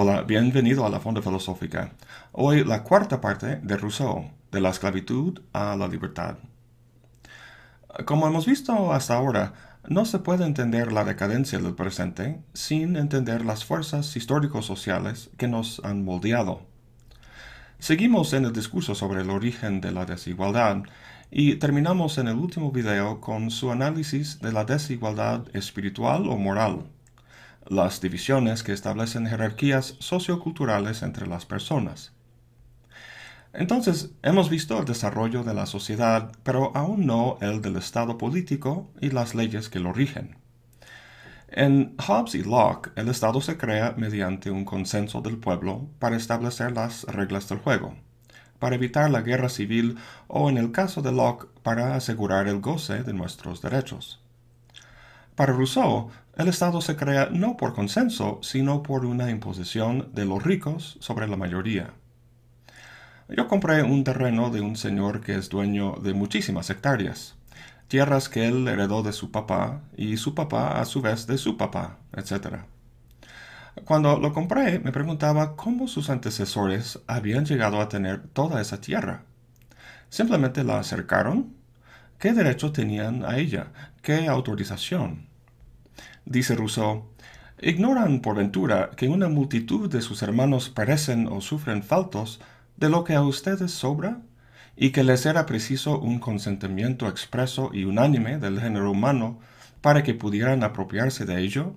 Hola, bienvenido a la Fonda Filosófica. Hoy la cuarta parte de Rousseau, de la esclavitud a la libertad. Como hemos visto hasta ahora, no se puede entender la decadencia del presente sin entender las fuerzas histórico-sociales que nos han moldeado. Seguimos en el discurso sobre el origen de la desigualdad y terminamos en el último video con su análisis de la desigualdad espiritual o moral las divisiones que establecen jerarquías socioculturales entre las personas. Entonces, hemos visto el desarrollo de la sociedad, pero aún no el del Estado político y las leyes que lo rigen. En Hobbes y Locke, el Estado se crea mediante un consenso del pueblo para establecer las reglas del juego, para evitar la guerra civil o, en el caso de Locke, para asegurar el goce de nuestros derechos. Para Rousseau, el Estado se crea no por consenso, sino por una imposición de los ricos sobre la mayoría. Yo compré un terreno de un señor que es dueño de muchísimas hectáreas, tierras que él heredó de su papá y su papá a su vez de su papá, etc. Cuando lo compré me preguntaba cómo sus antecesores habían llegado a tener toda esa tierra. ¿Simplemente la acercaron? ¿Qué derecho tenían a ella? ¿Qué autorización? Dice Rousseau, ignoran por ventura que una multitud de sus hermanos perecen o sufren faltos de lo que a ustedes sobra, y que les era preciso un consentimiento expreso y unánime del género humano para que pudieran apropiarse de ello?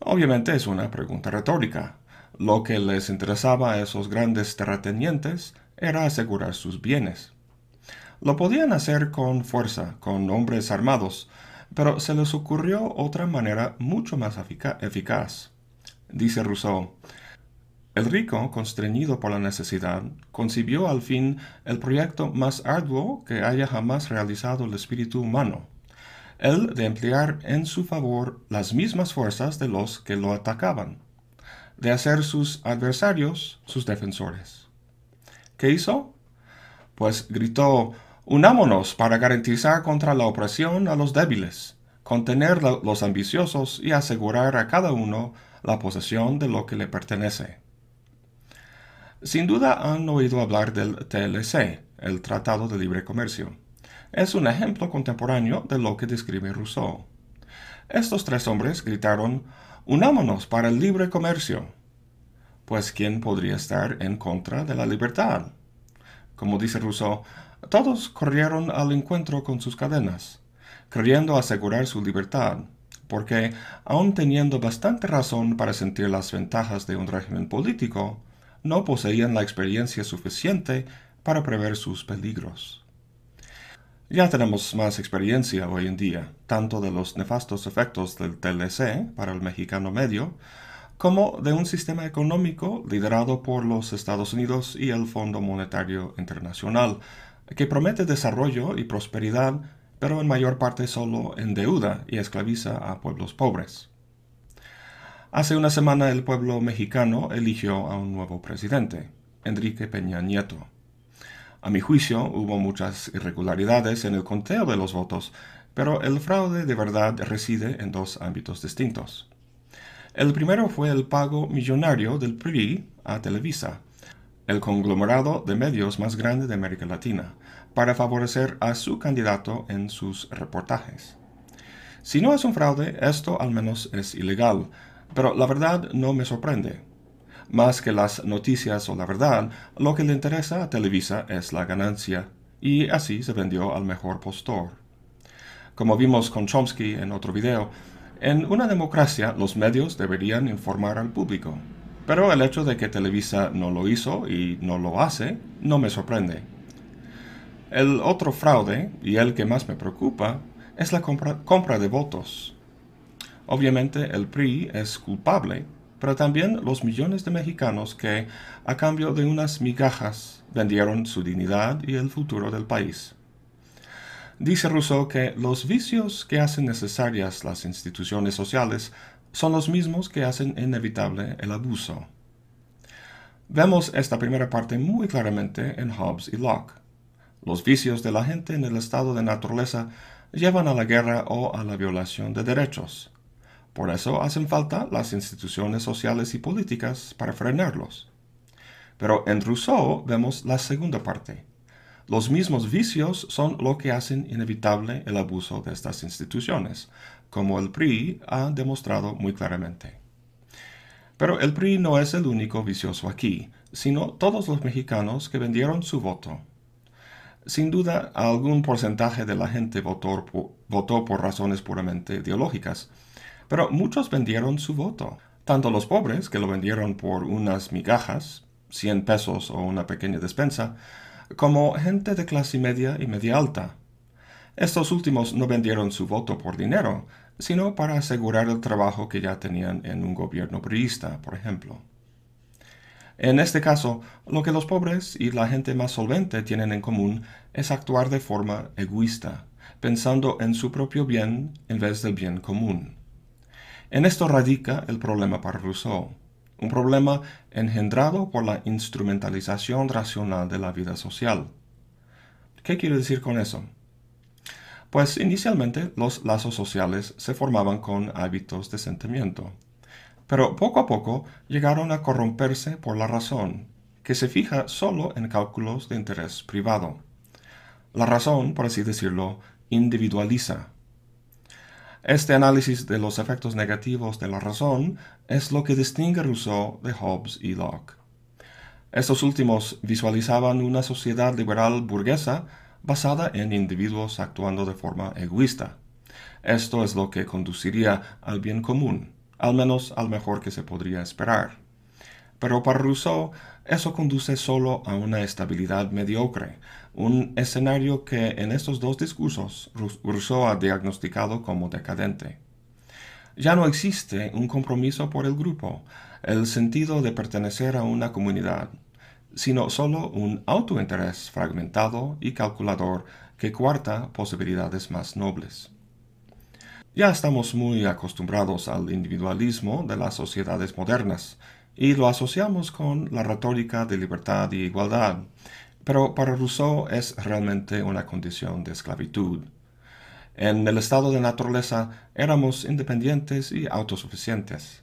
Obviamente es una pregunta retórica. Lo que les interesaba a esos grandes terratenientes era asegurar sus bienes. Lo podían hacer con fuerza, con hombres armados, pero se les ocurrió otra manera mucho más eficaz. Dice Rousseau, el rico, constreñido por la necesidad, concibió al fin el proyecto más arduo que haya jamás realizado el espíritu humano, el de emplear en su favor las mismas fuerzas de los que lo atacaban, de hacer sus adversarios sus defensores. ¿Qué hizo? Pues gritó, Unámonos para garantizar contra la opresión a los débiles, contener los ambiciosos y asegurar a cada uno la posesión de lo que le pertenece. Sin duda han oído hablar del TLC, el Tratado de Libre Comercio. Es un ejemplo contemporáneo de lo que describe Rousseau. Estos tres hombres gritaron, Unámonos para el libre comercio. Pues ¿quién podría estar en contra de la libertad? Como dice Rousseau, todos corrieron al encuentro con sus cadenas, creyendo asegurar su libertad, porque, aun teniendo bastante razón para sentir las ventajas de un régimen político, no poseían la experiencia suficiente para prever sus peligros. Ya tenemos más experiencia hoy en día, tanto de los nefastos efectos del TLC para el mexicano medio, como de un sistema económico liderado por los Estados Unidos y el Fondo Monetario Internacional, que promete desarrollo y prosperidad, pero en mayor parte solo endeuda y esclaviza a pueblos pobres. Hace una semana el pueblo mexicano eligió a un nuevo presidente, Enrique Peña Nieto. A mi juicio hubo muchas irregularidades en el conteo de los votos, pero el fraude de verdad reside en dos ámbitos distintos. El primero fue el pago millonario del PRI a Televisa, el conglomerado de medios más grande de América Latina, para favorecer a su candidato en sus reportajes. Si no es un fraude, esto al menos es ilegal, pero la verdad no me sorprende. Más que las noticias o la verdad, lo que le interesa a Televisa es la ganancia, y así se vendió al mejor postor. Como vimos con Chomsky en otro video, en una democracia los medios deberían informar al público, pero el hecho de que Televisa no lo hizo y no lo hace no me sorprende. El otro fraude, y el que más me preocupa, es la compra, de votos. Obviamente el PRI es culpable, pero también los millones de mexicanos que, a cambio de unas migajas, vendieron su dignidad y el futuro del país. Dice Rousseau que los vicios que hacen necesarias las instituciones sociales son los mismos que hacen inevitable el abuso. Vemos esta primera parte muy claramente en Hobbes y Locke. Los vicios de la gente en el estado de naturaleza llevan a la guerra o a la violación de derechos. Por eso hacen falta las instituciones sociales y políticas para frenarlos. Pero en Rousseau vemos la segunda parte. Los mismos vicios son lo que hacen inevitable el abuso de estas instituciones, como el PRI ha demostrado muy claramente. Pero el PRI no es el único vicioso aquí, sino todos los mexicanos que vendieron su voto. Sin duda, algún porcentaje de la gente votó por, razones puramente ideológicas, pero muchos vendieron su voto, tanto los pobres, que lo vendieron por unas migajas, 100 pesos o una pequeña despensa, como gente de clase media y media alta. Estos últimos no vendieron su voto por dinero, sino para asegurar el trabajo que ya tenían en un gobierno priista, por ejemplo. En este caso, lo que los pobres y la gente más solvente tienen en común es actuar de forma egoísta, pensando en su propio bien en vez del bien común. En esto radica el problema para Rousseau un problema engendrado por la instrumentalización racional de la vida social. ¿Qué quiero decir con eso? Pues inicialmente los lazos sociales se formaban con hábitos de sentimiento, pero poco a poco llegaron a corromperse por la razón, que se fija solo en cálculos de interés privado. La razón, por así decirlo, individualiza, este análisis de los efectos negativos de la razón es lo que distingue Rousseau de Hobbes y Locke. Estos últimos visualizaban una sociedad liberal burguesa basada en individuos actuando de forma egoísta. Esto es lo que conduciría al bien común, al menos al mejor que se podría esperar. Pero para Rousseau eso conduce solo a una estabilidad mediocre, un escenario que en estos dos discursos Rousseau ha diagnosticado como decadente. Ya no existe un compromiso por el grupo, el sentido de pertenecer a una comunidad, sino solo un autointerés fragmentado y calculador que cuarta posibilidades más nobles. Ya estamos muy acostumbrados al individualismo de las sociedades modernas, y lo asociamos con la retórica de libertad y igualdad, pero para Rousseau es realmente una condición de esclavitud. En el estado de naturaleza éramos independientes y autosuficientes,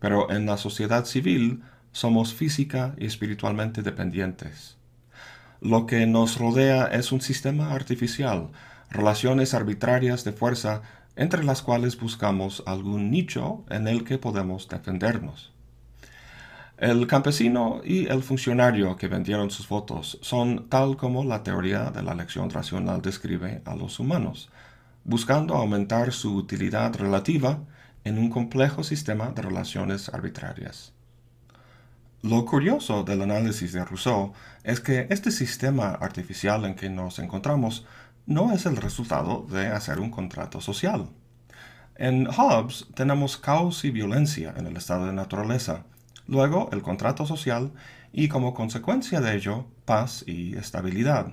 pero en la sociedad civil somos física y espiritualmente dependientes. Lo que nos rodea es un sistema artificial, relaciones arbitrarias de fuerza entre las cuales buscamos algún nicho en el que podemos defendernos. El campesino y el funcionario que vendieron sus votos son tal como la teoría de la elección racional describe a los humanos, buscando aumentar su utilidad relativa en un complejo sistema de relaciones arbitrarias. Lo curioso del análisis de Rousseau es que este sistema artificial en que nos encontramos no es el resultado de hacer un contrato social. En Hobbes tenemos caos y violencia en el estado de naturaleza, luego el contrato social y como consecuencia de ello paz y estabilidad.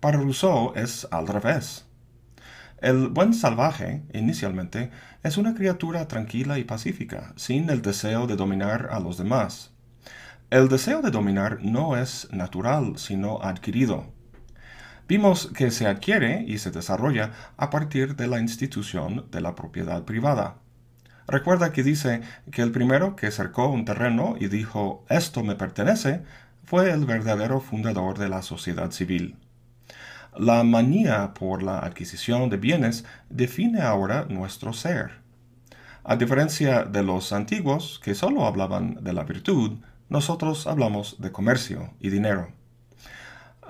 Para Rousseau es al revés. El buen salvaje, inicialmente, es una criatura tranquila y pacífica, sin el deseo de dominar a los demás. El deseo de dominar no es natural, sino adquirido. Vimos que se adquiere y se desarrolla a partir de la institución de la propiedad privada. Recuerda que dice que el primero que cercó un terreno y dijo esto me pertenece fue el verdadero fundador de la sociedad civil. La manía por la adquisición de bienes define ahora nuestro ser. A diferencia de los antiguos que solo hablaban de la virtud, nosotros hablamos de comercio y dinero.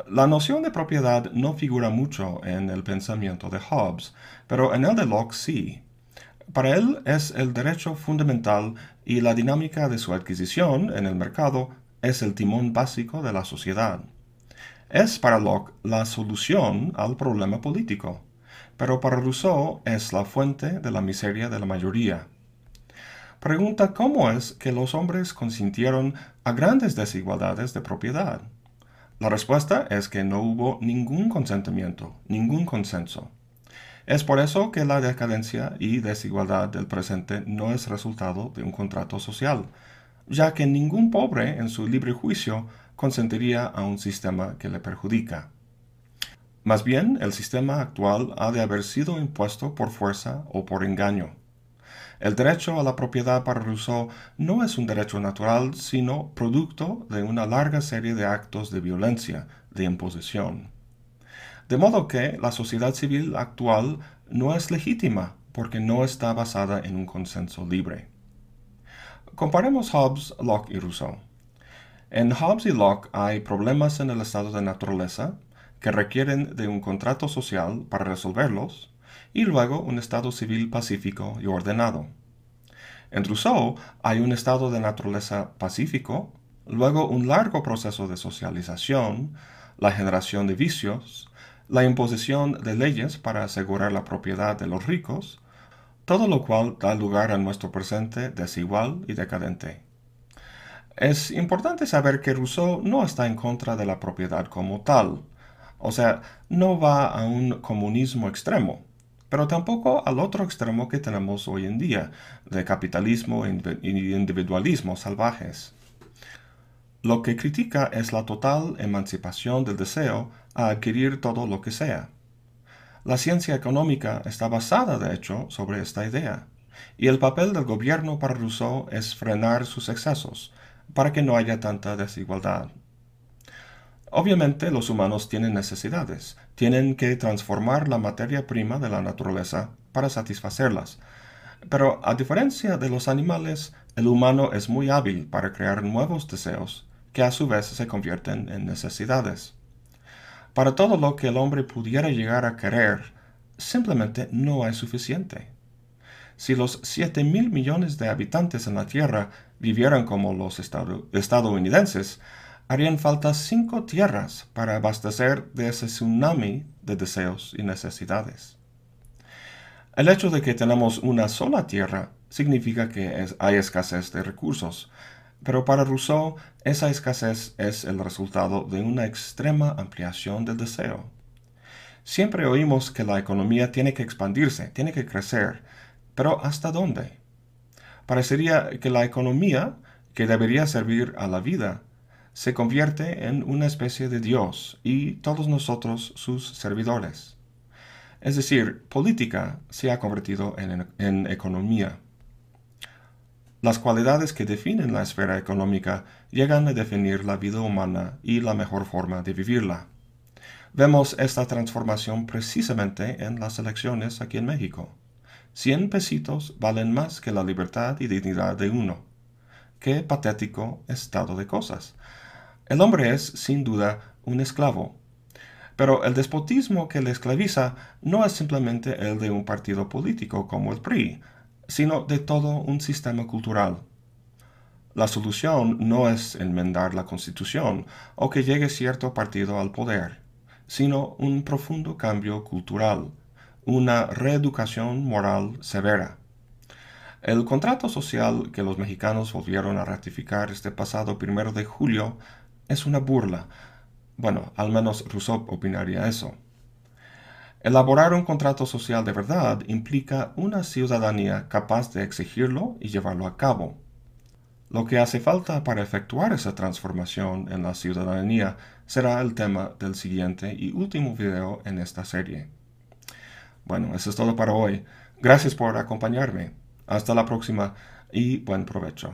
La noción de propiedad no figura mucho en el pensamiento de Hobbes, pero en el de Locke sí. Para él es el derecho fundamental y la dinámica de su adquisición en el mercado es el timón básico de la sociedad. Es para Locke la solución al problema político, pero para Rousseau es la fuente de la miseria de la mayoría. Pregunta cómo es que los hombres consintieron a grandes desigualdades de propiedad. La respuesta es que no hubo ningún consentimiento, ningún consenso. Es por eso que la decadencia y desigualdad del presente no es resultado de un contrato social, ya que ningún pobre en su libre juicio consentiría a un sistema que le perjudica. Más bien, el sistema actual ha de haber sido impuesto por fuerza o por engaño. El derecho a la propiedad para Rousseau no es un derecho natural, sino producto de una larga serie de actos de violencia, de imposición. De modo que la sociedad civil actual no es legítima porque no está basada en un consenso libre. Comparemos Hobbes, Locke y Rousseau. En Hobbes y Locke hay problemas en el estado de naturaleza que requieren de un contrato social para resolverlos y luego un estado civil pacífico y ordenado. En Rousseau hay un estado de naturaleza pacífico, luego un largo proceso de socialización, la generación de vicios, la imposición de leyes para asegurar la propiedad de los ricos, todo lo cual da lugar a nuestro presente desigual y decadente. Es importante saber que Rousseau no está en contra de la propiedad como tal, o sea, no va a un comunismo extremo, pero tampoco al otro extremo que tenemos hoy en día, de capitalismo e individualismo salvajes. Lo que critica es la total emancipación del deseo a adquirir todo lo que sea. La ciencia económica está basada, de hecho, sobre esta idea, y el papel del gobierno para Rousseau es frenar sus excesos, para que no haya tanta desigualdad. Obviamente los humanos tienen necesidades, tienen que transformar la materia prima de la naturaleza para satisfacerlas, pero a diferencia de los animales, el humano es muy hábil para crear nuevos deseos, que a su vez se convierten en necesidades. Para todo lo que el hombre pudiera llegar a querer, simplemente no hay suficiente. Si los 7 mil millones de habitantes en la Tierra vivieran como los estadounidenses, harían falta cinco tierras para abastecer de ese tsunami de deseos y necesidades. El hecho de que tenemos una sola tierra significa que hay escasez de recursos, pero para Rousseau, esa escasez es el resultado de una extrema ampliación del deseo. Siempre oímos que la economía tiene que expandirse, tiene que crecer, pero ¿hasta dónde? Parecería que la economía, que debería servir a la vida, se convierte en una especie de Dios y todos nosotros sus servidores. Es decir, política se ha convertido en, en economía. Las cualidades que definen la esfera económica llegan a definir la vida humana y la mejor forma de vivirla. Vemos esta transformación precisamente en las elecciones aquí en México. Cien pesitos valen más que la libertad y dignidad de uno. Qué patético estado de cosas. El hombre es, sin duda, un esclavo. Pero el despotismo que le esclaviza no es simplemente el de un partido político como el PRI, sino de todo un sistema cultural. La solución no es enmendar la Constitución o que llegue cierto partido al poder, sino un profundo cambio cultural, una reeducación moral severa. El contrato social que los mexicanos volvieron a ratificar este pasado primero de julio es una burla. Bueno, al menos Rousseau opinaría eso. Elaborar un contrato social de verdad implica una ciudadanía capaz de exigirlo y llevarlo a cabo. Lo que hace falta para efectuar esa transformación en la ciudadanía será el tema del siguiente y último video en esta serie. Bueno, eso es todo para hoy. Gracias por acompañarme. Hasta la próxima y buen provecho.